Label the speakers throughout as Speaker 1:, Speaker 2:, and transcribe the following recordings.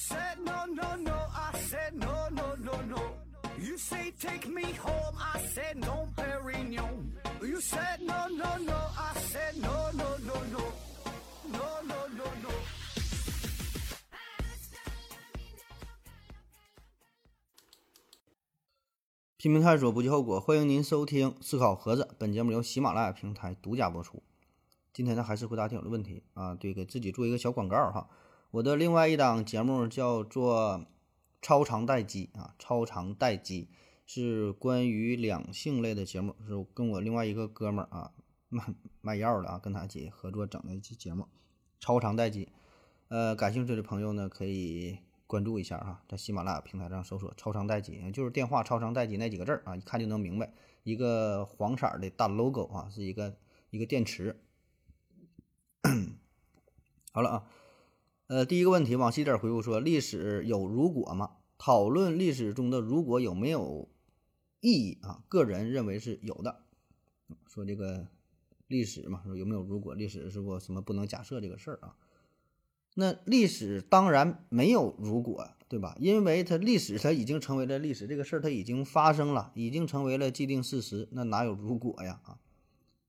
Speaker 1: said no, no, no. I said no, no, no, no. You say take me home. I said no, Perignon. You said no, no, no. I said no, no, no, no. No, no, no, no.
Speaker 2: 拼命探索，不计后果。欢迎您收听《思考盒子》，本节目由喜马拉雅平台独家播出。今天呢，还是回答听友的问题啊，对，给自己做一个小广告哈。我的另外一档节目叫做《超长待机》啊，《超长待机》是关于两性类的节目，是跟我另外一个哥们儿啊卖卖药的啊，跟他一起合作整的一期节目《超长待机》。呃，感兴趣的朋友呢，可以。关注一下哈，在喜马拉雅平台上搜索“超长待机”，就是电话“超长待机”那几个字儿啊，一看就能明白。一个黄色的大 logo 啊，是一个一个电池。好了啊，呃，第一个问题，往细点回复说：历史有如果吗？讨论历史中的如果有没有意义啊？个人认为是有的。说这个历史嘛，说有没有如果？历史是不什么不能假设这个事儿啊？那历史当然没有如果，对吧？因为它历史它已经成为了历史，这个事儿它已经发生了，已经成为了既定事实，那哪有如果呀？啊！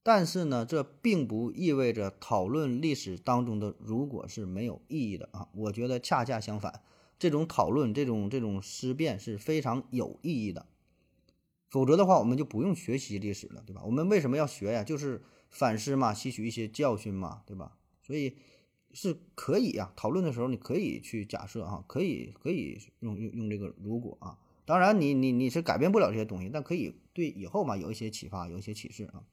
Speaker 2: 但是呢，这并不意味着讨论历史当中的如果是没有意义的啊！我觉得恰恰相反，这种讨论、这种这种思辨是非常有意义的。否则的话，我们就不用学习历史了，对吧？我们为什么要学呀？就是反思嘛，吸取一些教训嘛，对吧？所以。是可以呀，讨论的时候你可以去假设啊，可以可以用用用这个如果啊，当然你你你是改变不了这些东西，但可以对以后嘛有一些启发，有一些启示啊。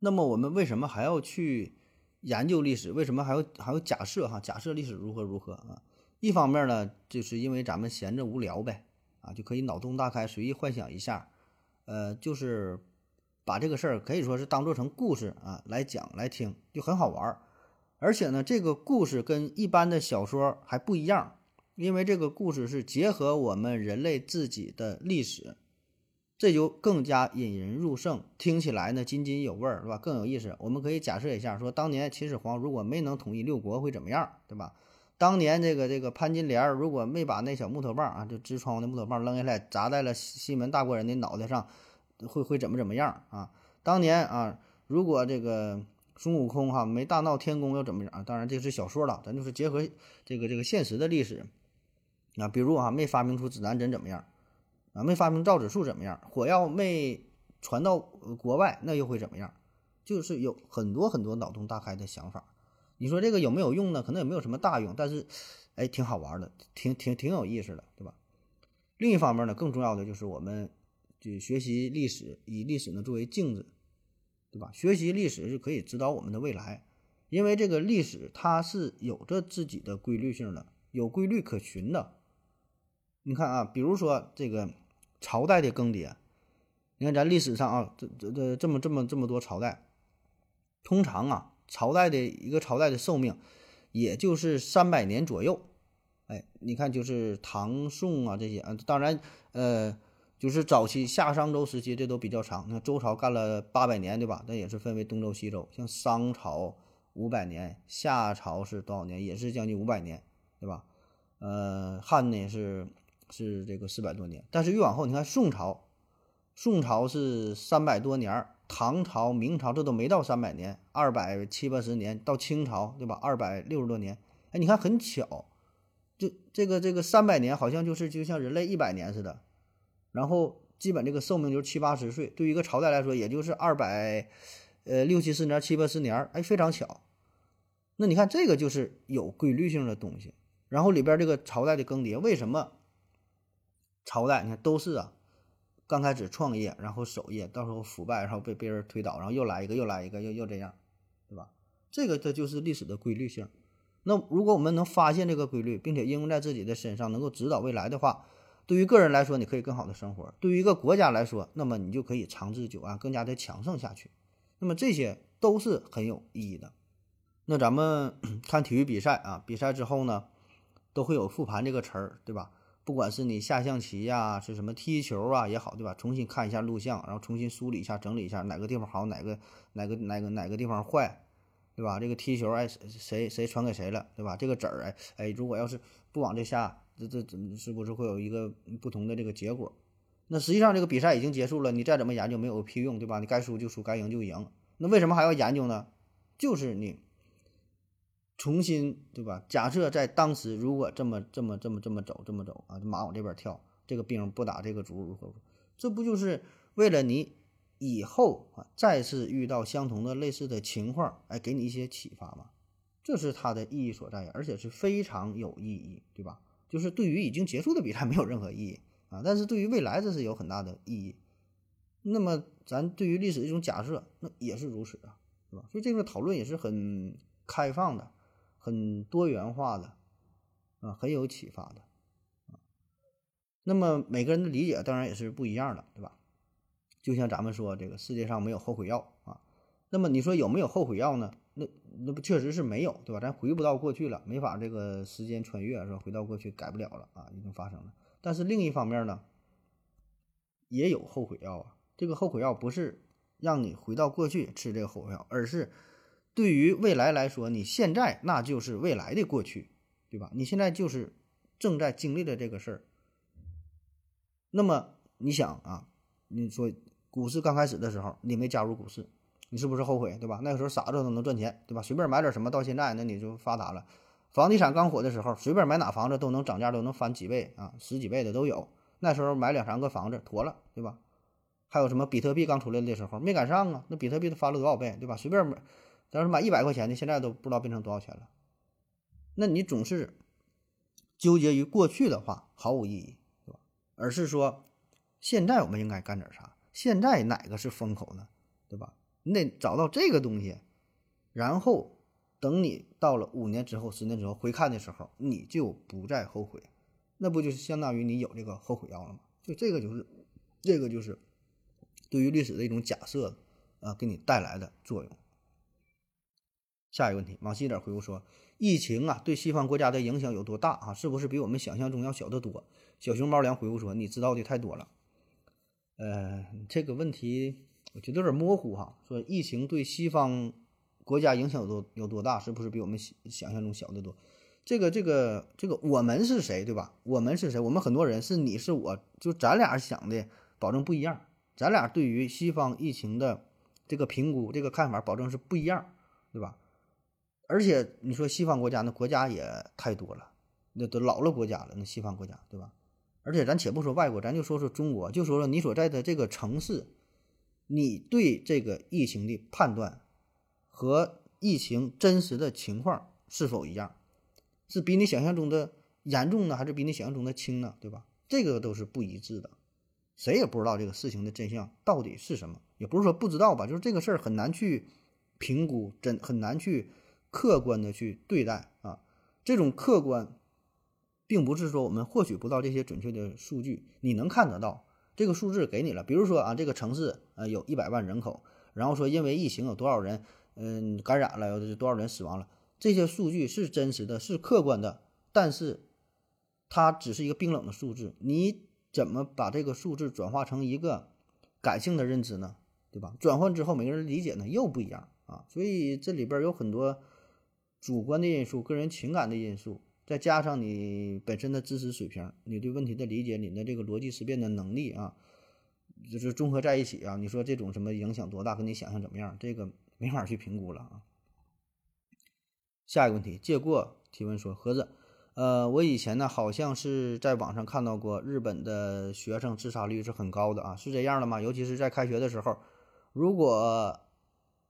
Speaker 2: 那么我们为什么还要去研究历史？为什么还要还要假设哈？假设历史如何如何啊？一方面呢，就是因为咱们闲着无聊呗啊，就可以脑洞大开，随意幻想一下，呃，就是把这个事儿可以说是当做成故事啊来讲来听，就很好玩儿。而且呢，这个故事跟一般的小说还不一样，因为这个故事是结合我们人类自己的历史，这就更加引人入胜，听起来呢津津有味儿，是吧？更有意思。我们可以假设一下，说当年秦始皇如果没能统一六国会怎么样，对吧？当年这个这个潘金莲如果没把那小木头棒啊，就支窗户的木头棒扔下来砸在了西门大官人的脑袋上，会会怎么怎么样啊？当年啊，如果这个。孙悟空哈没大闹天宫又怎么样？当然这是小说了，咱就是结合这个这个现实的历史啊，比如啊没发明出指南针怎么样？啊没发明造纸术怎么样？火药没传到国外那又会怎么样？就是有很多很多脑洞大开的想法。你说这个有没有用呢？可能也没有什么大用，但是哎挺好玩的，挺挺挺有意思的，对吧？另一方面呢，更重要的就是我们就学习历史，以历史呢作为镜子。对吧？学习历史是可以指导我们的未来，因为这个历史它是有着自己的规律性的，有规律可循的。你看啊，比如说这个朝代的更迭，你看咱历史上啊，这这这这么这么这么多朝代，通常啊，朝代的一个朝代的寿命也就是三百年左右。哎，你看就是唐宋啊这些啊，当然呃。就是早期夏商周时期，这都比较长。那周朝干了八百年，对吧？那也是分为东周、西周。像商朝五百年，夏朝是多少年？也是将近五百年，对吧？呃，汉呢是是这个四百多年。但是越往后，你看宋朝，宋朝是三百多年，唐朝、明朝这都没到三百年，二百七八十年。到清朝，对吧？二百六十多年。哎，你看很巧，就这个这个三百年，好像就是就像人类一百年似的。然后基本这个寿命就是七八十岁，对于一个朝代来说，也就是二百，呃六七十年、七八十年，哎，非常巧。那你看这个就是有规律性的东西。然后里边这个朝代的更迭，为什么朝代你看都是啊，刚开始创业，然后守业，到时候腐败，然后被别人推倒，然后又来一个，又来一个，又又这样，对吧？这个这就是历史的规律性。那如果我们能发现这个规律，并且应用在自己的身上，能够指导未来的话。对于个人来说，你可以更好的生活；对于一个国家来说，那么你就可以长治久安，更加的强盛下去。那么这些都是很有意义的。那咱们 看体育比赛啊，比赛之后呢，都会有复盘这个词儿，对吧？不管是你下象棋呀，是什么踢球啊也好，对吧？重新看一下录像，然后重新梳理一下、整理一下哪个地方好，哪个哪个哪个哪个地方坏，对吧？这个踢球，哎，谁谁传给谁了，对吧？这个子儿，哎哎，如果要是不往这下，这这怎是不是会有一个不同的这个结果？那实际上这个比赛已经结束了，你再怎么研究没有屁用，对吧？你该输就输，该赢就赢。那为什么还要研究呢？就是你重新，对吧？假设在当时如果这么这么这么这么走这么走啊，马往这边跳，这个兵不打这个卒如何？这不就是为了你？以后啊，再次遇到相同的类似的情况，哎，给你一些启发吗，这是它的意义所在，而且是非常有意义，对吧？就是对于已经结束的比赛没有任何意义啊，但是对于未来这是有很大的意义。那么咱对于历史的一种假设，那也是如此啊，是吧？所以这个讨论也是很开放的，很多元化的，啊，很有启发的。那么每个人的理解当然也是不一样的，对吧？就像咱们说这个世界上没有后悔药啊，那么你说有没有后悔药呢？那那不确实是没有，对吧？咱回不到过去了，没法这个时间穿越是吧？回到过去改不了了啊，已经发生了。但是另一方面呢，也有后悔药啊。这个后悔药不是让你回到过去吃这个后悔药，而是对于未来来说，你现在那就是未来的过去，对吧？你现在就是正在经历的这个事儿。那么你想啊，你说。股市刚开始的时候，你没加入股市，你是不是后悔，对吧？那个时候傻子都能赚钱，对吧？随便买点什么，到现在那你就发达了。房地产刚火的时候，随便买哪房子都能涨价，都能翻几倍啊，十几倍的都有。那时候买两三个房子妥了，对吧？还有什么比特币刚出来的时候没赶上啊？那比特币都翻了多少倍，对吧？随便买，要是买一百块钱的，现在都不知道变成多少钱了。那你总是纠结于过去的话，毫无意义，对吧？而是说，现在我们应该干点啥？现在哪个是风口呢？对吧？你得找到这个东西，然后等你到了五年之后、十年之后回看的时候，你就不再后悔，那不就是相当于你有这个后悔药了吗？就这个就是，这个就是对于历史的一种假设啊，给你带来的作用。下一个问题，往细一点回复说，疫情啊对西方国家的影响有多大啊？是不是比我们想象中要小得多？小熊猫粮回复说，你知道的太多了。呃，这个问题我觉得有点模糊哈。说疫情对西方国家影响有多有多大，是不是比我们想象中小得多？这个这个这个，我们是谁，对吧？我们是谁？我们很多人是你是我，就咱俩想的保证不一样。咱俩对于西方疫情的这个评估、这个看法，保证是不一样，对吧？而且你说西方国家，那国家也太多了，那都老了国家了，那西方国家，对吧？而且咱且不说外国，咱就说说中国，就说说你所在的这个城市，你对这个疫情的判断和疫情真实的情况是否一样？是比你想象中的严重呢，还是比你想象中的轻呢？对吧？这个都是不一致的，谁也不知道这个事情的真相到底是什么。也不是说不知道吧，就是这个事儿很难去评估，真很难去客观的去对待啊。这种客观。并不是说我们获取不到这些准确的数据，你能看得到这个数字给你了。比如说啊，这个城市呃有一百万人口，然后说因为疫情有多少人嗯感染了，有多少人死亡了，这些数据是真实的，是客观的，但是它只是一个冰冷的数字。你怎么把这个数字转化成一个感性的认知呢？对吧？转换之后每个人理解呢又不一样啊，所以这里边有很多主观的因素、个人情感的因素。再加上你本身的知识水平，你对问题的理解，你的这个逻辑思辨的能力啊，就是综合在一起啊，你说这种什么影响多大，跟你想象怎么样，这个没法去评估了啊。下一个问题，借过提问说，盒子，呃，我以前呢好像是在网上看到过日本的学生自杀率是很高的啊，是这样的吗？尤其是在开学的时候，如果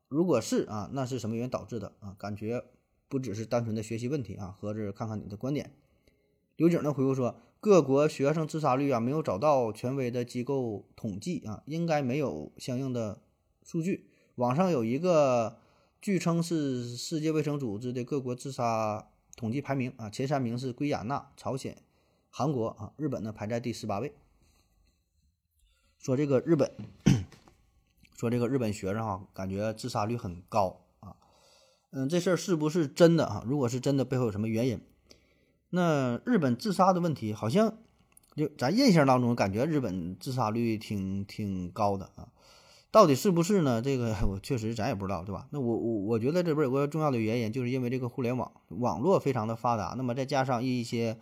Speaker 2: 如果是啊，那是什么原因导致的啊？感觉。不只是单纯的学习问题啊，合着看看你的观点。刘景呢回复说，各国学生自杀率啊没有找到权威的机构统计啊，应该没有相应的数据。网上有一个据称是世界卫生组织的各国自杀统计排名啊，前三名是圭亚那、朝鲜、韩国啊，日本呢排在第十八位。说这个日本，说这个日本学生哈，感觉自杀率很高。嗯，这事儿是不是真的啊？如果是真的，背后有什么原因？那日本自杀的问题，好像就咱印象当中感觉日本自杀率挺挺高的啊。到底是不是呢？这个我确实咱也不知道，对吧？那我我我觉得这边有个重要的原因，就是因为这个互联网网络非常的发达，那么再加上一些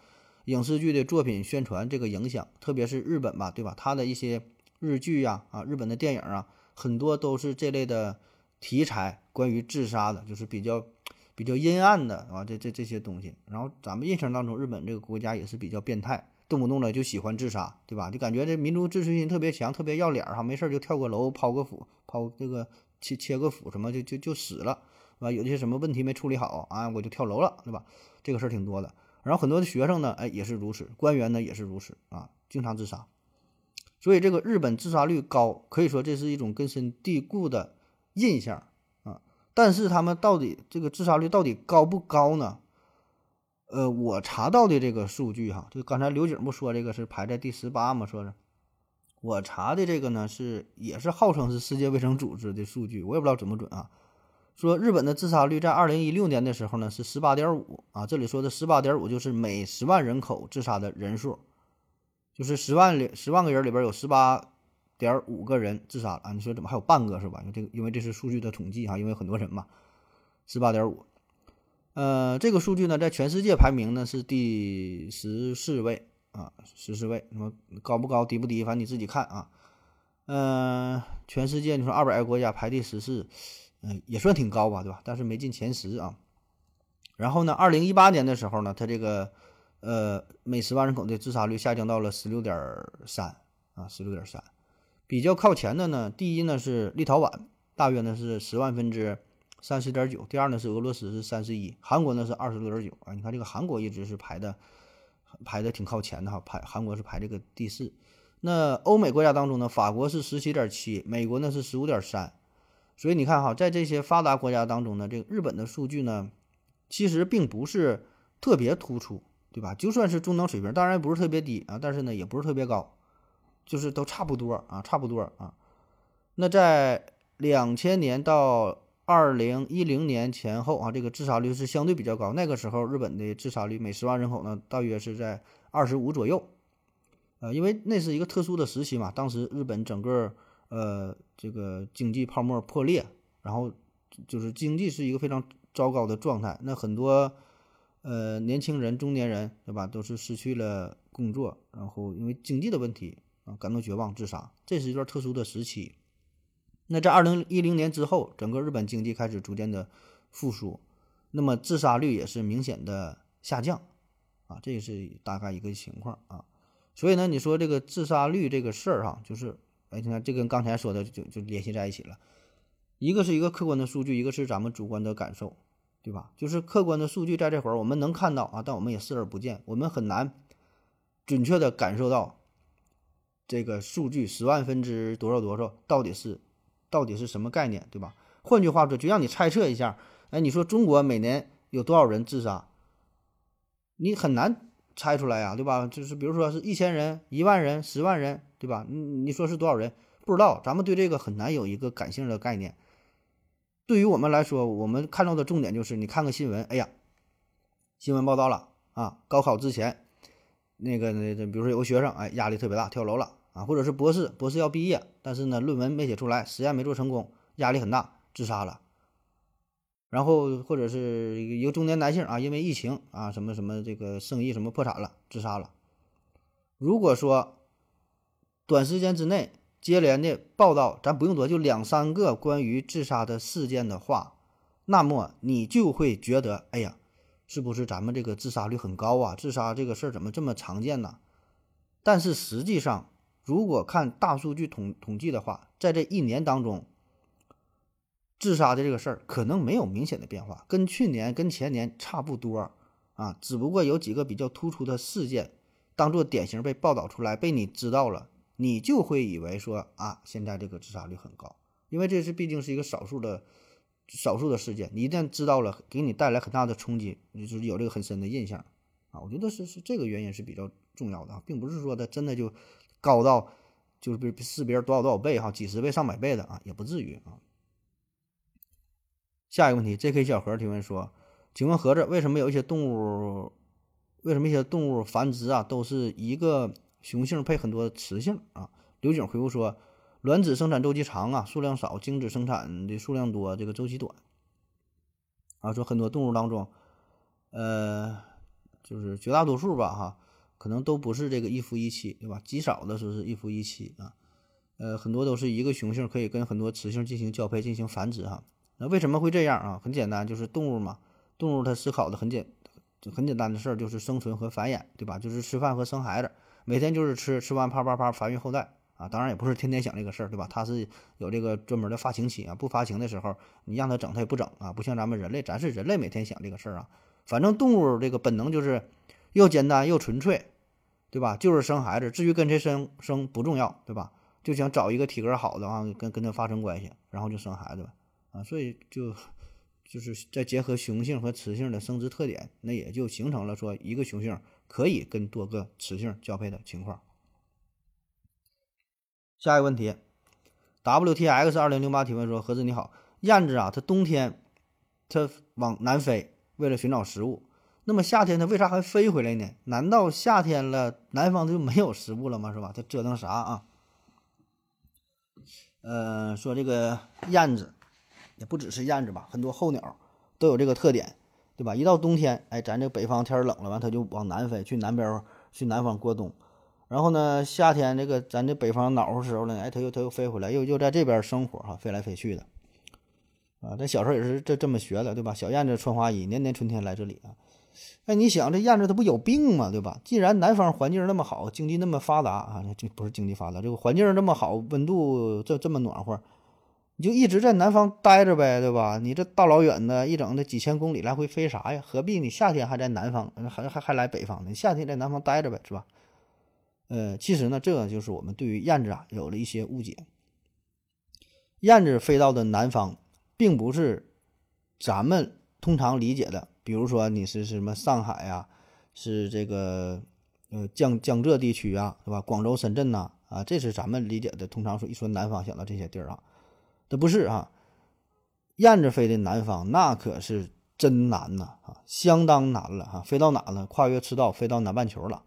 Speaker 2: 影视剧的作品宣传这个影响，特别是日本吧，对吧？它的一些日剧呀啊，日本的电影啊，很多都是这类的题材，关于自杀的，就是比较比较阴暗的啊，这这这些东西。然后咱们印象当中，日本这个国家也是比较变态。动不动的就喜欢自杀，对吧？就感觉这民族自尊心特别强，特别要脸儿哈，没事儿就跳个楼、抛个斧、抛这个切切个斧什么就就就死了，啊？有些什么问题没处理好啊，我就跳楼了，对吧？这个事儿挺多的。然后很多的学生呢，哎，也是如此，官员呢也是如此啊，经常自杀。所以这个日本自杀率高，可以说这是一种根深蒂固的印象。但是他们到底这个自杀率到底高不高呢？呃，我查到的这个数据哈，就刚才刘景不说这个是排在第十八吗？说是，我查的这个呢是也是号称是世界卫生组织的数据，我也不知道准不准啊。说日本的自杀率在二零一六年的时候呢是十八点五啊，这里说的十八点五就是每十万人口自杀的人数，就是十万里十万个人里边有十八点五个人自杀了啊。你说怎么还有半个是吧？因为这个因为这是数据的统计哈，因为很多人嘛，十八点五。呃，这个数据呢，在全世界排名呢是第十四位啊，十四位。那么高不高，低不低，反正你自己看啊。嗯，全世界你说二百个国家排第十四，嗯，也算挺高吧，对吧？但是没进前十啊。然后呢，二零一八年的时候呢，它这个呃每十万人口的自杀率下降到了十六点三啊，十六点三。比较靠前的呢，第一呢是立陶宛，大约呢是十万分之。三十点九，第二呢是俄罗斯是三十一，韩国呢是二十六点九啊。你看这个韩国一直是排的，排的挺靠前的哈，排韩国是排这个第四。那欧美国家当中呢，法国是十七点七，美国呢是十五点三。所以你看哈，在这些发达国家当中呢，这个日本的数据呢，其实并不是特别突出，对吧？就算是中等水平，当然不是特别低啊，但是呢也不是特别高，就是都差不多啊，差不多啊。那在两千年到二零一零年前后啊，这个自杀率是相对比较高。那个时候，日本的自杀率每十万人口呢，大约是在二十五左右。呃，因为那是一个特殊的时期嘛，当时日本整个呃这个经济泡沫破裂，然后就是经济是一个非常糟糕的状态。那很多呃年轻人、中年人，对吧，都是失去了工作，然后因为经济的问题啊，感到绝望自杀。这是一段特殊的时期。那在二零一零年之后，整个日本经济开始逐渐的复苏，那么自杀率也是明显的下降，啊，这是大概一个情况啊。所以呢，你说这个自杀率这个事儿哈，就是，哎，你看这跟刚才说的就就联系在一起了，一个是一个客观的数据，一个是咱们主观的感受，对吧？就是客观的数据在这会儿我们能看到啊，但我们也视而不见，我们很难准确的感受到这个数据十万分之多少多少到底是。到底是什么概念，对吧？换句话说，就让你猜测一下。哎，你说中国每年有多少人自杀？你很难猜出来呀，对吧？就是比如说是一千人、一万人、十万人，对吧？你你说是多少人？不知道。咱们对这个很难有一个感性的概念。对于我们来说，我们看到的重点就是你看个新闻，哎呀，新闻报道了啊，高考之前，那个那那，比如说有个学生，哎，压力特别大，跳楼了。啊，或者是博士，博士要毕业，但是呢，论文没写出来，实验没做成功，压力很大，自杀了。然后或者是一个中年男性啊，因为疫情啊，什么什么这个生意什么破产了，自杀了。如果说短时间之内接连的报道，咱不用多，就两三个关于自杀的事件的话，那么你就会觉得，哎呀，是不是咱们这个自杀率很高啊？自杀这个事儿怎么这么常见呢？但是实际上。如果看大数据统统计的话，在这一年当中，自杀的这个事儿可能没有明显的变化，跟去年、跟前年差不多啊。只不过有几个比较突出的事件，当做典型被报道出来，被你知道了，你就会以为说啊，现在这个自杀率很高，因为这是毕竟是一个少数的、少数的事件。你一旦知道了，给你带来很大的冲击，就是有这个很深的印象啊。我觉得是是这个原因是比较重要的啊，并不是说它真的就。高到就是比是别人多少多少倍哈，几十倍上百倍的啊，也不至于啊。下一个问题，J.K. 小何提问说：“请问盒子，为什么有一些动物，为什么一些动物繁殖啊都是一个雄性配很多雌性啊？”刘景回复说：“卵子生产周期长啊，数量少，精子生产的数量多，这个周期短。啊，说很多动物当中，呃，就是绝大多数吧，哈，可能都不是这个一夫一妻，对吧？极少的说是一夫一妻啊，呃，很多都是一个雄性可以跟很多雌性进行交配、进行繁殖哈。那为什么会这样啊？很简单，就是动物嘛，动物它思考的很简，很简单的事儿，就是生存和繁衍，对吧？就是吃饭和生孩子，每天就是吃，吃完啪啪啪繁育后代。啊，当然也不是天天想这个事儿，对吧？它是有这个专门的发情期啊，不发情的时候，你让它整，它也不整啊。不像咱们人类，咱是人类每天想这个事儿啊。反正动物这个本能就是又简单又纯粹，对吧？就是生孩子，至于跟谁生生不重要，对吧？就想找一个体格好的啊，跟跟他发生关系，然后就生孩子啊。所以就就是再结合雄性和雌性的生殖特点，那也就形成了说一个雄性可以跟多个雌性交配的情况。下一个问题，W T X 二零零八提问说：“何子你好，燕子啊，它冬天它往南飞，为了寻找食物。那么夏天它为啥还飞回来呢？难道夏天了，南方它就没有食物了吗？是吧？它折腾啥啊？”呃，说这个燕子也不只是燕子吧，很多候鸟都有这个特点，对吧？一到冬天，哎，咱这北方天冷了，完它就往南飞，去南边去南方过冬。然后呢，夏天这个咱这北方暖和时候呢，哎，它又它又飞回来，又又在这边生活哈，飞来飞去的，啊，咱小时候也是这这么学的，对吧？小燕子穿花衣，年年春天来这里啊。哎，你想这燕子它不有病吗？对吧？既然南方环境那么好，经济那么发达啊，这不是经济发达，这个环境这么好，温度这这么暖和，你就一直在南方待着呗，对吧？你这大老远的，一整的几千公里来回飞啥呀？何必你夏天还在南方，还还还来北方呢？夏天在南方待着呗，是吧？呃，其实呢，这个就是我们对于燕子啊有了一些误解。燕子飞到的南方，并不是咱们通常理解的，比如说你是什么上海呀，是这个呃江江浙地区啊，是吧？广州、深圳呐，啊，这是咱们理解的。通常说一说南方，想到这些地儿啊，这不是啊。燕子飞的南方，那可是真难呐，啊，相当难了哈。飞到哪了？跨越赤道，飞到南半球了。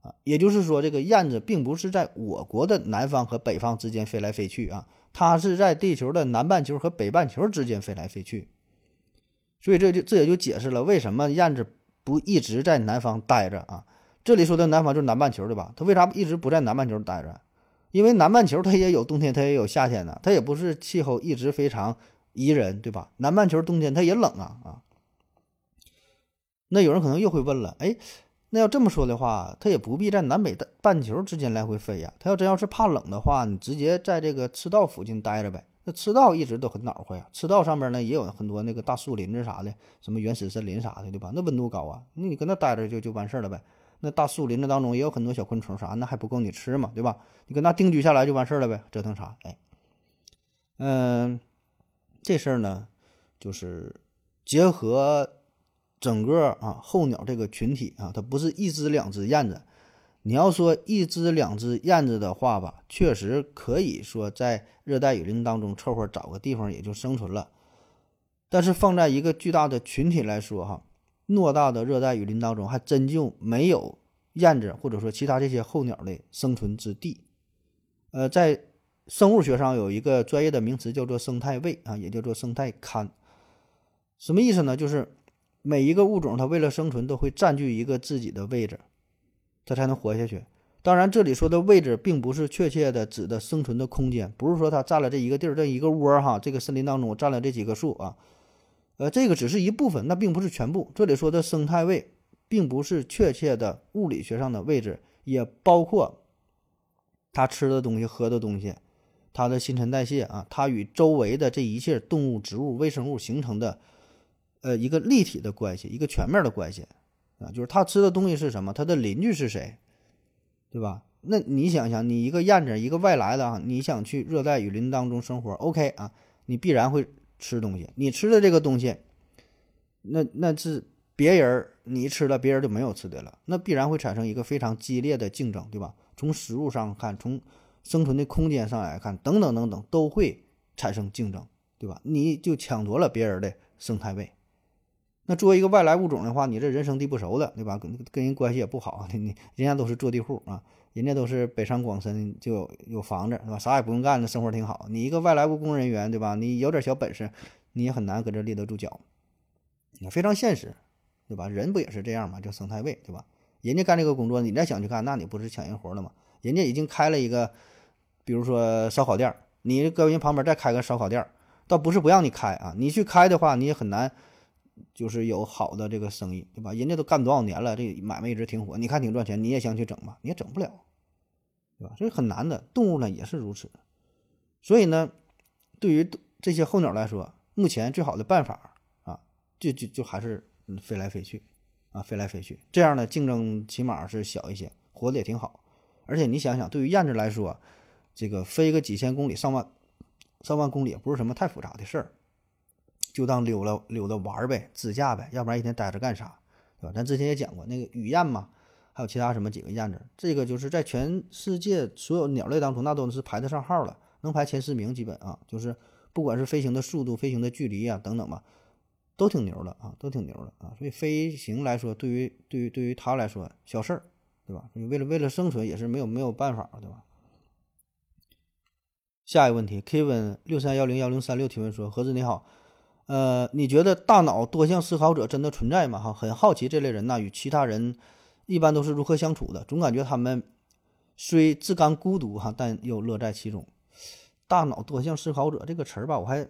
Speaker 2: 啊，也就是说，这个燕子并不是在我国的南方和北方之间飞来飞去啊，它是在地球的南半球和北半球之间飞来飞去。所以这就这也就解释了为什么燕子不一直在南方待着啊。这里说的南方就是南半球，对吧？它为啥一直不在南半球待着？因为南半球它也有冬天，它也有夏天呢，它也不是气候一直非常宜人，对吧？南半球冬天它也冷啊啊。那有人可能又会问了，哎。那要这么说的话，它也不必在南北半球之间来回飞呀。它要真要是怕冷的话，你直接在这个赤道附近待着呗。那赤道一直都很暖和呀，赤道上面呢也有很多那个大树林子啥的，什么原始森林啥的，对吧？那温度高啊，那你跟那待着就就完事儿了呗。那大树林子当中也有很多小昆虫啥，那还不够你吃嘛，对吧？你跟那定居下来就完事儿了呗，折腾啥？哎，嗯，这事儿呢，就是结合。整个啊候鸟这个群体啊，它不是一只两只燕子。你要说一只两只燕子的话吧，确实可以说在热带雨林当中凑合找个地方也就生存了。但是放在一个巨大的群体来说哈，偌大的热带雨林当中还真就没有燕子或者说其他这些候鸟的生存之地。呃，在生物学上有一个专业的名词叫做生态位啊，也叫做生态龛。什么意思呢？就是。每一个物种，它为了生存，都会占据一个自己的位置，它才能活下去。当然，这里说的位置，并不是确切的指的生存的空间，不是说它占了这一个地儿，这一个窝儿哈，这个森林当中占了这几棵树啊，呃，这个只是一部分，那并不是全部。这里说的生态位，并不是确切的物理学上的位置，也包括它吃的东西、喝的东西，它的新陈代谢啊，它与周围的这一切动物、植物、微生物形成的。呃，一个立体的关系，一个全面的关系，啊，就是它吃的东西是什么，它的邻居是谁，对吧？那你想想，你一个燕子，一个外来的啊，你想去热带雨林当中生活，OK 啊，你必然会吃东西，你吃的这个东西，那那是别人你吃了，别人就没有吃的了，那必然会产生一个非常激烈的竞争，对吧？从食物上看，从生存的空间上来看，等等等等，都会产生竞争，对吧？你就抢夺了别人的生态位。那作为一个外来物种的话，你这人生地不熟的，对吧？跟跟人关系也不好，你人家都是坐地户啊，人家都是北上广深就有有房子，对吧？啥也不用干，那生活挺好。你一个外来务工人员，对吧？你有点小本事，你也很难搁这立得住脚。非常现实，对吧？人不也是这样吗？叫生态位，对吧？人家干这个工作，你再想去干，那你不是抢人活了吗？人家已经开了一个，比如说烧烤店，你搁人旁边再开个烧烤店，倒不是不让你开啊，你去开的话，你也很难。就是有好的这个生意，对吧？人家都干多少年了，这买卖一直挺火，你看挺赚钱，你也想去整吧？你也整不了，对吧？所以很难的。动物呢也是如此。所以呢，对于这些候鸟来说，目前最好的办法啊，就就就还是飞来飞去啊，飞来飞去，这样呢竞争起码是小一些，活得也挺好。而且你想想，对于燕子来说，这个飞个几千公里、上万、上万公里也不是什么太复杂的事儿。就当溜达溜达玩呗，自驾呗，要不然一天待着干啥，对吧？咱之前也讲过那个雨燕嘛，还有其他什么几个燕子，这个就是在全世界所有鸟类当中，那都是排得上号了，能排前十名，基本啊，就是不管是飞行的速度、飞行的距离啊等等吧，都挺牛的啊，都挺牛的啊。所以飞行来说，对于对于对于它来说小事儿，对吧？为了为了生存也是没有没有办法，对吧？下一个问题，Kevin 六三幺零幺零三六提问说：何子你好。呃，你觉得大脑多项思考者真的存在吗？哈，很好奇这类人呐，与其他人一般都是如何相处的？总感觉他们虽自甘孤独哈，但又乐在其中。大脑多项思考者这个词儿吧，我还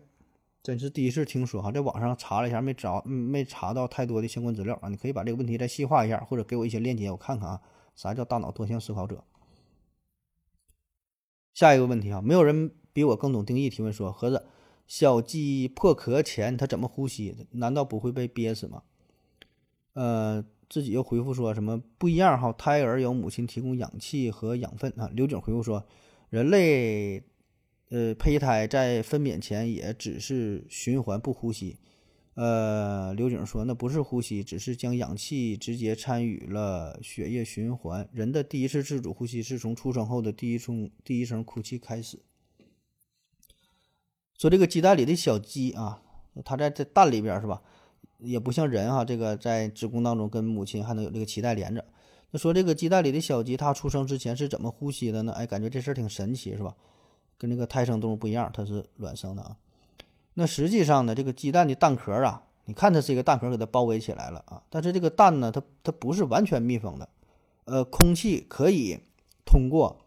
Speaker 2: 真是第一次听说哈，在网上查了一下，没找没查到太多的相关资料啊。你可以把这个问题再细化一下，或者给我一些链接，我看看啊，啥叫大脑多项思考者？下一个问题啊，没有人比我更懂定义。提问说，盒子。小鸡破壳前，它怎么呼吸？难道不会被憋死吗？呃，自己又回复说什么不一样哈？胎儿有母亲提供氧气和养分啊。刘景回复说，人类呃胚胎在分娩前也只是循环不呼吸。呃，刘景说那不是呼吸，只是将氧气直接参与了血液循环。人的第一次自主呼吸是从出生后的第一声第一声哭泣开始。说这个鸡蛋里的小鸡啊，它在这蛋里边是吧？也不像人哈，这个在子宫当中跟母亲还能有这个脐带连着。那说这个鸡蛋里的小鸡，它出生之前是怎么呼吸的呢？哎，感觉这事儿挺神奇是吧？跟那个胎生动物不一样，它是卵生的啊。那实际上呢，这个鸡蛋的蛋壳啊，你看它是一个蛋壳给它包围起来了啊，但是这个蛋呢，它它不是完全密封的，呃，空气可以通过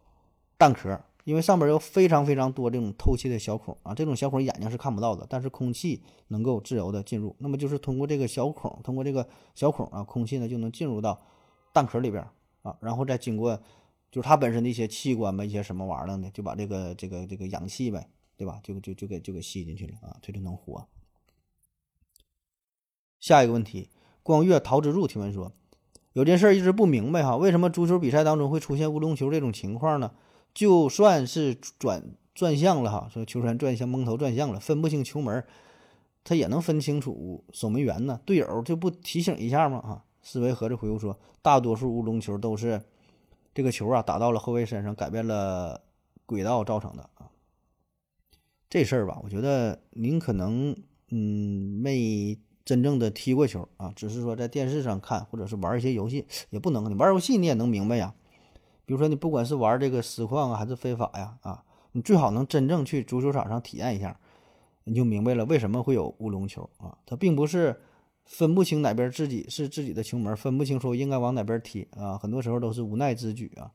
Speaker 2: 蛋壳。因为上边有非常非常多这种透气的小孔啊，这种小孔眼睛是看不到的，但是空气能够自由的进入。那么就是通过这个小孔，通过这个小孔啊，空气呢就能进入到蛋壳里边啊，然后再经过就是它本身的一些器官吧，一些什么玩意儿呢，就把这个这个这个氧气呗，对吧？就就就给就给吸进去了啊，它就能活。下一个问题，光月桃之助提问说，有件事一直不明白哈，为什么足球比赛当中会出现乌龙球这种情况呢？就算是转转向了哈，说球员转向蒙头转向了，分不清球门，他也能分清楚守门员呢。队友就不提醒一下吗？啊，思维盒子回复说，大多数乌龙球都是这个球啊打到了后卫身上，改变了轨道造成的啊。这事儿吧，我觉得您可能嗯没真正的踢过球啊，只是说在电视上看，或者是玩一些游戏，也不能你玩游戏你也能明白呀。比如说，你不管是玩这个实况啊，还是非法呀，啊，你最好能真正去足球场上体验一下，你就明白了为什么会有乌龙球啊。它并不是分不清哪边自己是自己的球门，分不清说应该往哪边踢啊，很多时候都是无奈之举啊。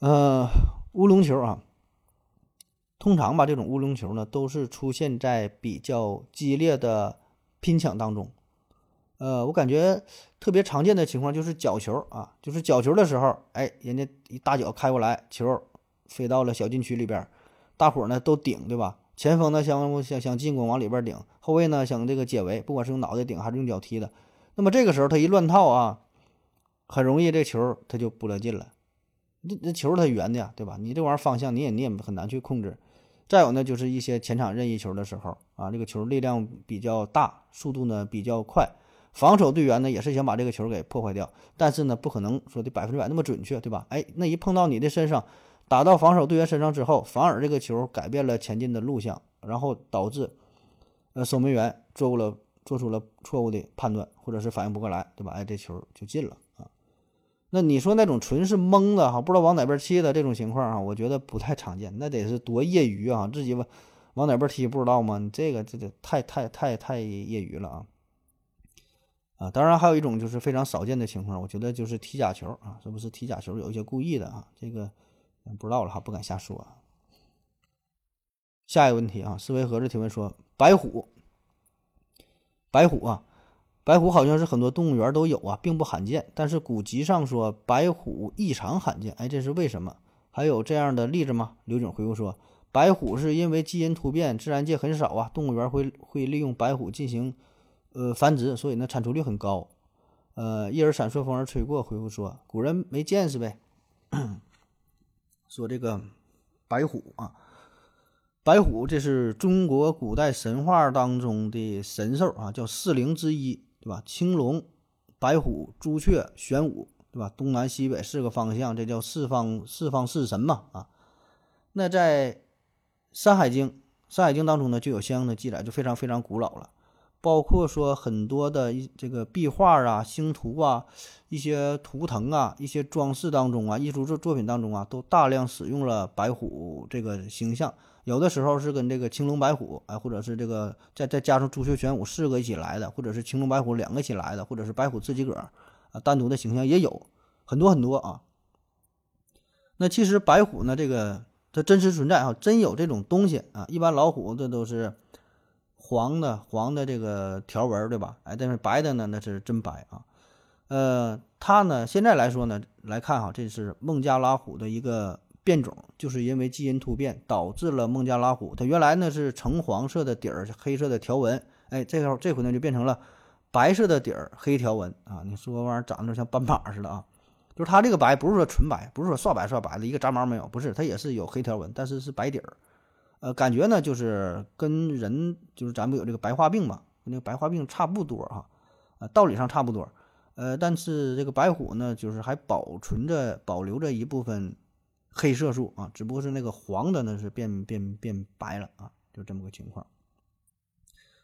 Speaker 2: 呃，乌龙球啊，通常吧，这种乌龙球呢，都是出现在比较激烈的拼抢当中。呃，我感觉特别常见的情况就是角球啊，就是角球的时候，哎，人家一大脚开过来，球飞到了小禁区里边，大伙儿呢都顶，对吧？前锋呢想想想进攻往里边顶，后卫呢想这个解围，不管是用脑袋顶还是用脚踢的，那么这个时候他一乱套啊，很容易这球他就不了进了。这这球它圆的呀，对吧？你这玩意儿方向你也你也很难去控制。再有呢，就是一些前场任意球的时候啊，这个球力量比较大，速度呢比较快。防守队员呢也是想把这个球给破坏掉，但是呢不可能说的百分之百那么准确，对吧？哎，那一碰到你的身上，打到防守队员身上之后，反而这个球改变了前进的路向，然后导致呃守门员做了做出了错误的判断，或者是反应不过来，对吧？哎，这球就进了啊。那你说那种纯是懵的哈，不知道往哪边踢的这种情况啊，我觉得不太常见。那得是多业余啊，自己往往哪边踢不知道吗？你这个这这太太太太业余了啊！啊，当然还有一种就是非常少见的情况，我觉得就是踢假球啊，是不是踢假球有一些故意的啊？这个不知道了哈，不敢瞎说。下一个问题啊，思维盒子提问说：白虎，白虎啊。白虎好像是很多动物园都有啊，并不罕见。但是古籍上说白虎异常罕见，哎，这是为什么？还有这样的例子吗？刘炯回复说，白虎是因为基因突变，自然界很少啊，动物园会会利用白虎进行呃繁殖，所以呢产出率很高。呃，一耳闪烁，风儿吹过，回复说，古人没见识呗。说这个白虎啊，白虎这是中国古代神话当中的神兽啊，叫四灵之一。对吧？青龙、白虎、朱雀、玄武，对吧？东南西北四个方向，这叫四方四方四神嘛啊。那在《山海经》《山海经》当中呢，就有相应的记载，就非常非常古老了。包括说很多的一这个壁画啊、星图啊、一些图腾啊、一些装饰当中啊、艺术作作品当中啊，都大量使用了白虎这个形象。有的时候是跟这个青龙白虎，哎，或者是这个再再加上朱雀玄武四个一起来的，或者是青龙白虎两个一起来的，或者是白虎自己个儿啊单独的形象也有很多很多啊。那其实白虎呢，这个它真实存在啊，真有这种东西啊。一般老虎这都是黄的黄的这个条纹，对吧？哎，但是白的呢，那是真白啊。呃，它呢现在来说呢来看哈，这是孟加拉虎的一个。变种就是因为基因突变导致了孟加拉虎，它原来呢是橙黄色的底儿，黑色的条纹，哎，这会这回呢就变成了白色的底儿，黑条纹啊！你说玩意儿长得像斑马似的啊？就是它这个白不是说纯白，不是说刷白刷白的，一个杂毛没有，不是，它也是有黑条纹，但是是白底儿。呃，感觉呢就是跟人就是咱们有这个白化病嘛，跟那个白化病差不多哈，啊，道理上差不多。呃，但是这个白虎呢，就是还保存着保留着一部分。黑色素啊，只不过是那个黄的呢是变变变白了啊，就这么个情况。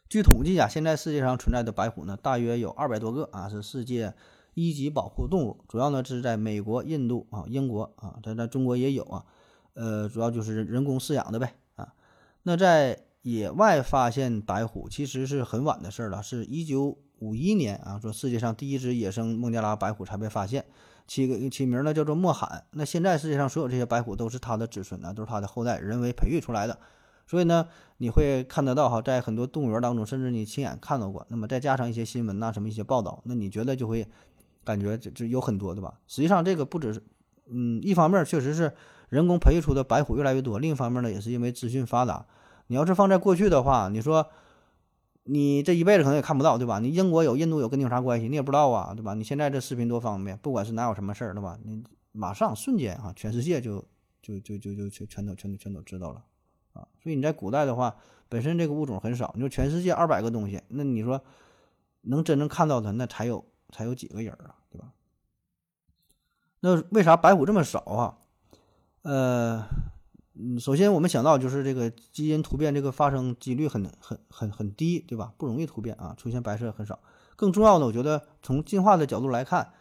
Speaker 2: 据统计啊，现在世界上存在的白虎呢，大约有二百多个啊，是世界一级保护动物。主要呢是在美国、印度啊、英国啊，在在中国也有啊。呃，主要就是人工饲养的呗。那在野外发现白虎其实是很晚的事儿了，是一九五一年啊，说世界上第一只野生孟加拉白虎才被发现。起个起名呢，叫做莫罕。那现在世界上所有这些白虎都是它的子孙呢，都是它的后代，人为培育出来的。所以呢，你会看得到哈，在很多动物园当中，甚至你亲眼看到过。那么再加上一些新闻呐，什么一些报道，那你觉得就会感觉这这有很多对吧？实际上这个不只是，嗯，一方面确实是人工培育出的白虎越来越多，另一方面呢，也是因为资讯发达。你要是放在过去的话，你说。你这一辈子可能也看不到，对吧？你英国有，印度有，跟你有啥关系？你也不知道啊，对吧？你现在这视频多方便，不管是哪有什么事儿，对吧？你马上瞬间啊，全世界就就就就就全全都全都全都知道了啊！所以你在古代的话，本身这个物种很少，你说全世界二百个东西，那你说能真正看到它，那才有才有几个人啊，对吧？那为啥白虎这么少啊？呃。首先我们想到就是这个基因突变，这个发生几率很很很很低，对吧？不容易突变啊，出现白色很少。更重要的，我觉得从进化的角度来看，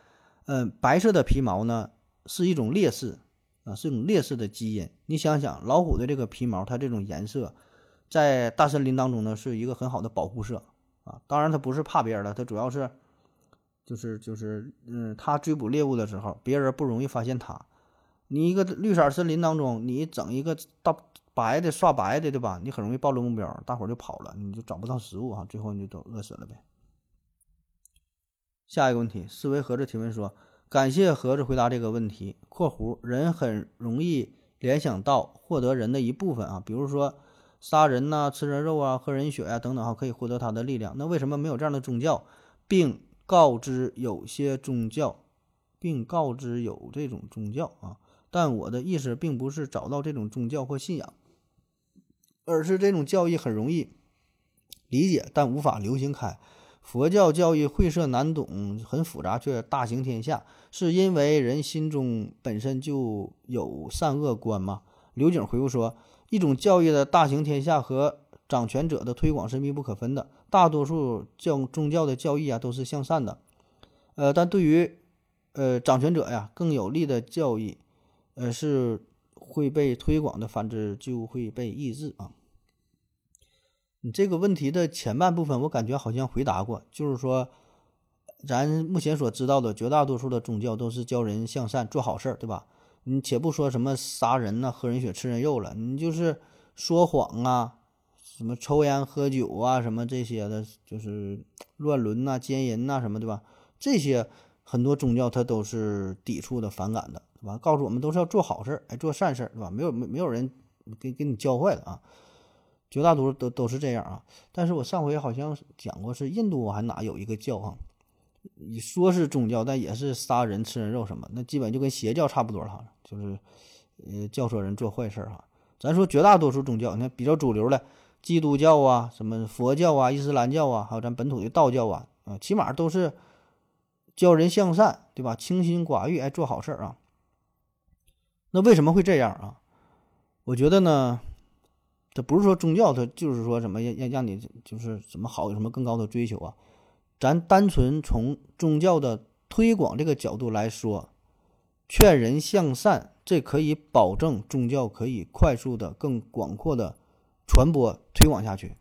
Speaker 2: 嗯，白色的皮毛呢是一种劣势啊，是一种劣势的基因。你想想，老虎的这个皮毛，它这种颜色，在大森林当中呢是一个很好的保护色啊。当然，它不是怕别人的，它主要是就是就是嗯，它追捕猎物的时候，别人不容易发现它。你一个绿色森林当中，你整一个大白的刷白的，对吧？你很容易暴露目标，大伙儿就跑了，你就找不到食物啊，最后你就都饿死了呗。下一个问题，思维盒子提问说：感谢盒子回答这个问题。（括弧人很容易联想到获得人的一部分啊，比如说杀人呐、吃人肉啊、喝人血呀等等哈，可以获得他的力量。那为什么没有这样的宗教，并告知有些宗教，并告知有这种宗教啊？）但我的意思并不是找到这种宗教或信仰，而是这种教义很容易理解，但无法流行开。佛教教义晦涩难懂，很复杂，却大行天下，是因为人心中本身就有善恶观吗？刘景回复说：一种教义的大行天下和掌权者的推广是密不可分的。大多数教宗教的教义啊都是向善的，呃，但对于呃掌权者呀更有利的教义，呃是会被推广的，反之就会被抑制啊。你这个问题的前半部分，我感觉好像回答过，就是说，咱目前所知道的绝大多数的宗教都是教人向善、做好事儿，对吧？你且不说什么杀人呐、喝人血、吃人肉了，你就是说谎啊，什么抽烟喝酒啊，什么这些的，就是乱伦呐、奸淫呐，什么对吧？这些很多宗教它都是抵触的、反感的，对吧？告诉我们都是要做好事儿，哎，做善事儿，对吧？没有没没有人给给你教坏的啊。绝大多数都都是这样啊，但是我上回好像讲过，是印度还哪有一个教啊？你说是宗教，但也是杀人吃人肉什么，那基本就跟邪教差不多了哈，就是呃教唆人做坏事哈。咱说绝大多数宗教，你看比较主流的基督教啊、什么佛教啊、伊斯兰教啊，还有咱本土的道教啊，啊，起码都是教人向善，对吧？清心寡欲，哎，做好事儿啊。那为什么会这样啊？我觉得呢。这不是说宗教，它就是说什么让让让你就是什么好，有什么更高的追求啊？咱单纯从宗教的推广这个角度来说，劝人向善，这可以保证宗教可以快速的、更广阔的传播推广下去，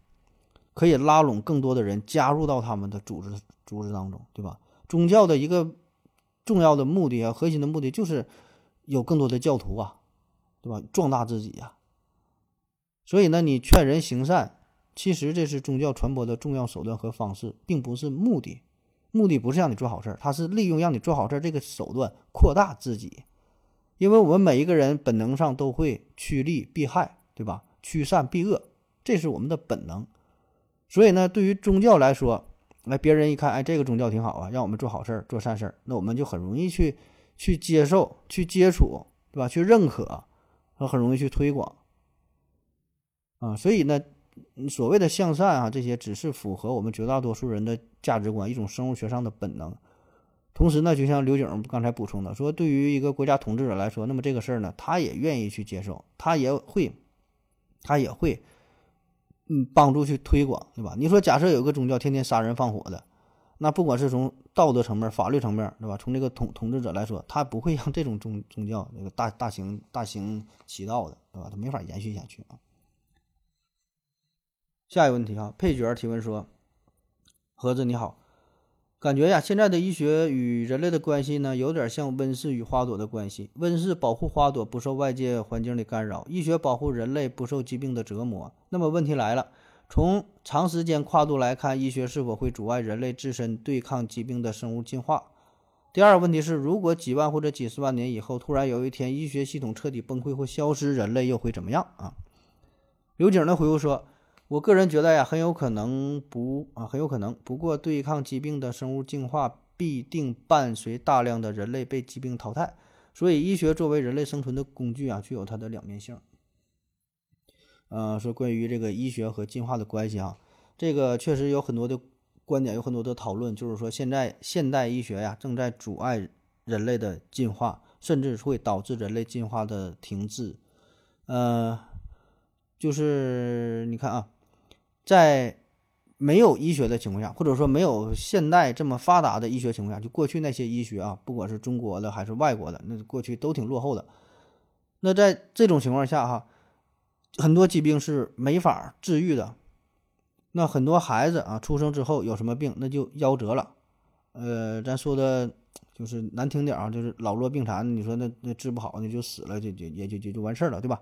Speaker 2: 可以拉拢更多的人加入到他们的组织组织当中，对吧？宗教的一个重要的目的啊，核心的目的就是有更多的教徒啊，对吧？壮大自己呀。所以呢，你劝人行善，其实这是宗教传播的重要手段和方式，并不是目的。目的不是让你做好事儿，它是利用让你做好事儿这个手段扩大自己。因为我们每一个人本能上都会趋利避害，对吧？趋善避恶，这是我们的本能。所以呢，对于宗教来说，那别人一看，哎，这个宗教挺好啊，让我们做好事儿、做善事儿，那我们就很容易去去接受、去接触，对吧？去认可，和很容易去推广。啊，所以呢，所谓的向善啊，这些只是符合我们绝大多数人的价值观，一种生物学上的本能。同时呢，就像刘景刚才补充的，说对于一个国家统治者来说，那么这个事儿呢，他也愿意去接受，他也会，他也会，嗯，帮助去推广，对吧？你说，假设有个宗教天天杀人放火的，那不管是从道德层面、法律层面，对吧？从这个统统治者来说，他不会让这种宗宗教那个大大行大行其道的，对吧？他没法延续下去啊。下一个问题啊，配角提问说：“盒子你好，感觉呀，现在的医学与人类的关系呢，有点像温室与花朵的关系。温室保护花朵不受外界环境的干扰，医学保护人类不受疾病的折磨。那么问题来了，从长时间跨度来看，医学是否会阻碍人类自身对抗疾病的生物进化？第二个问题是，如果几万或者几十万年以后，突然有一天医学系统彻底崩溃或消失，人类又会怎么样啊？”刘景的回复说。我个人觉得呀，很有可能不啊，很有可能。不过，对抗疾病的生物进化必定伴随大量的人类被疾病淘汰。所以，医学作为人类生存的工具啊，具有它的两面性。呃，说关于这个医学和进化的关系啊，这个确实有很多的观点，有很多的讨论，就是说现在现代医学呀正在阻碍人类的进化，甚至会导致人类进化的停滞。呃，就是你看啊。在没有医学的情况下，或者说没有现代这么发达的医学情况下，就过去那些医学啊，不管是中国的还是外国的，那过去都挺落后的。那在这种情况下，哈，很多疾病是没法治愈的。那很多孩子啊，出生之后有什么病，那就夭折了。呃，咱说的就是难听点啊，就是老弱病残。你说那那治不好，那就死了，就就也就就就完事儿了，对吧？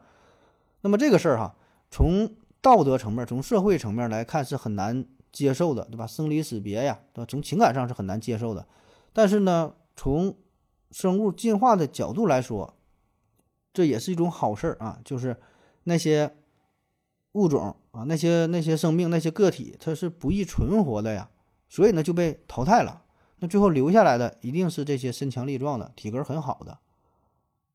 Speaker 2: 那么这个事儿哈，从道德层面，从社会层面来看是很难接受的，对吧？生离死别呀，对吧？从情感上是很难接受的。但是呢，从生物进化的角度来说，这也是一种好事儿啊。就是那些物种啊，那些那些生命，那些个体，它是不易存活的呀，所以呢就被淘汰了。那最后留下来的一定是这些身强力壮的、体格很好的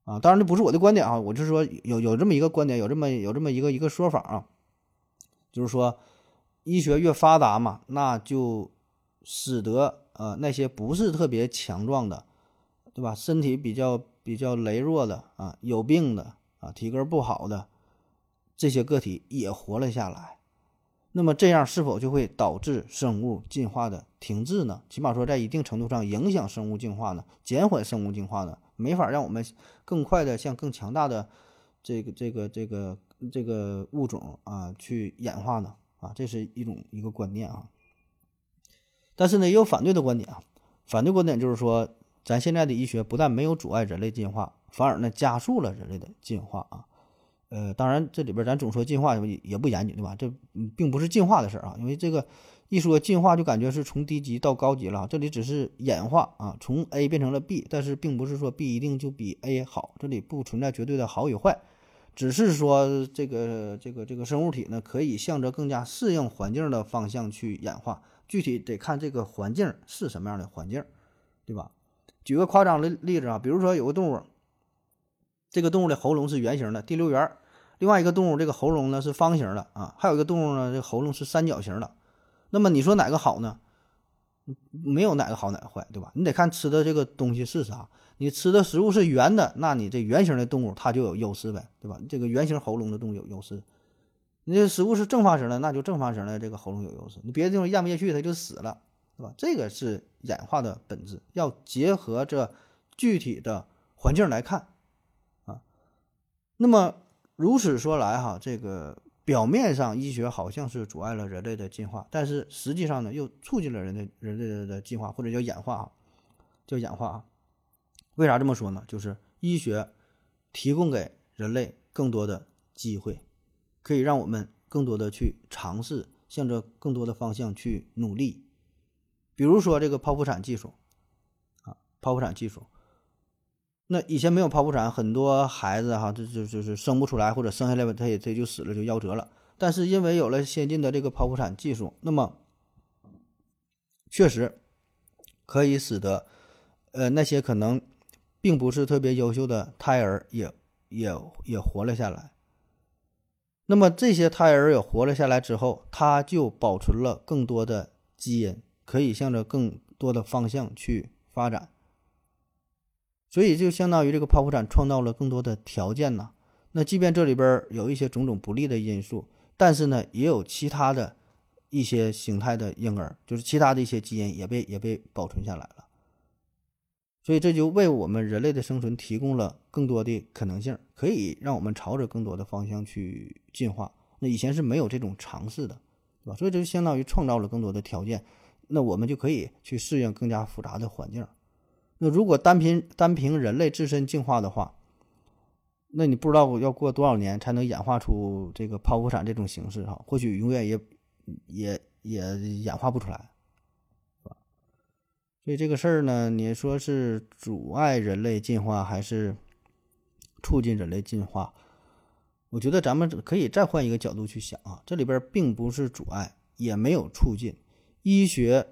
Speaker 2: 啊。当然，这不是我的观点啊，我就是说有有这么一个观点，有这么有这么一个一个说法啊。就是说，医学越发达嘛，那就使得呃那些不是特别强壮的，对吧？身体比较比较羸弱的啊，有病的啊，体格不好的这些个体也活了下来。那么这样是否就会导致生物进化的停滞呢？起码说在一定程度上影响生物进化呢，减缓生物进化呢，没法让我们更快的向更强大的这个这个这个这个物种啊去演化呢？啊，这是一种一个观念啊。但是呢，也有反对的观点啊。反对观点就是说，咱现在的医学不但没有阻碍人类进化，反而呢加速了人类的进化啊。呃，当然这里边咱总说进化也也不严谨，对吧？这并不是进化的事儿啊，因为这个一说进化就感觉是从低级到高级了，这里只是演化啊，从 A 变成了 B，但是并不是说 B 一定就比 A 好，这里不存在绝对的好与坏，只是说这个这个这个生物体呢可以向着更加适应环境的方向去演化，具体得看这个环境是什么样的环境，对吧？举个夸张的例子啊，比如说有个动物，这个动物的喉咙是圆形的，第六圆。另外一个动物，这个喉咙呢是方形的啊，还有一个动物呢，这喉咙是三角形的。那么你说哪个好呢？没有哪个好哪个坏，对吧？你得看吃的这个东西是啥。你吃的食物是圆的，那你这圆形的动物它就有优势呗，对吧？这个圆形喉咙的动物有优势。你这食物是正方形的，那就正方形的这个喉咙有优势。你别的地方咽不下去，它就死了，对吧？这个是演化的本质，要结合着具体的环境来看啊。那么。如此说来，哈，这个表面上医学好像是阻碍了人类的进化，但是实际上呢，又促进了人类人类的进化，或者叫演化啊，叫演化啊。为啥这么说呢？就是医学提供给人类更多的机会，可以让我们更多的去尝试，向着更多的方向去努力。比如说这个剖腹产技术啊，剖腹产技术。那以前没有剖腹产，很多孩子哈，这就就是生不出来，或者生下来，他也他就死了，就夭折了。但是因为有了先进的这个剖腹产技术，那么确实可以使得呃那些可能并不是特别优秀的胎儿也也也活了下来。那么这些胎儿也活了下来之后，他就保存了更多的基因，可以向着更多的方向去发展。所以就相当于这个剖腹产创造了更多的条件呢。那即便这里边有一些种种不利的因素，但是呢，也有其他的一些形态的婴儿，就是其他的一些基因也被也被保存下来了。所以这就为我们人类的生存提供了更多的可能性，可以让我们朝着更多的方向去进化。那以前是没有这种尝试的，对吧？所以这就相当于创造了更多的条件，那我们就可以去适应更加复杂的环境。那如果单凭单凭人类自身进化的话，那你不知道要过多少年才能演化出这个剖腹产这种形式哈？或许永远也也也演化不出来，是吧？所以这个事儿呢，你说是阻碍人类进化还是促进人类进化？我觉得咱们可以再换一个角度去想啊，这里边并不是阻碍，也没有促进，医学。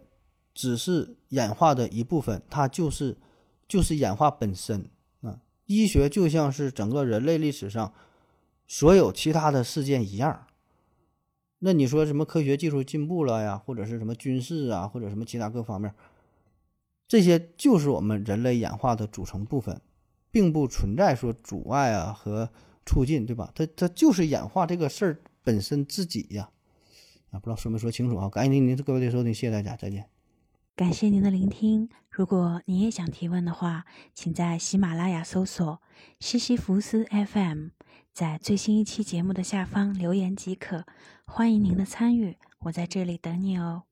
Speaker 2: 只是演化的一部分，它就是就是演化本身啊。医学就像是整个人类历史上所有其他的事件一样。那你说什么科学技术进步了呀，或者是什么军事啊，或者什么其他各方面，这些就是我们人类演化的组成部分，并不存在说阻碍啊和促进，对吧？它它就是演化这个事儿本身自己呀。啊，不知道说没说清楚啊？感谢您您各位的收听，谢谢大家，再见。
Speaker 3: 感谢您的聆听。如果你也想提问的话，请在喜马拉雅搜索“西西弗斯 FM”，在最新一期节目的下方留言即可。欢迎您的参与，我在这里等你哦。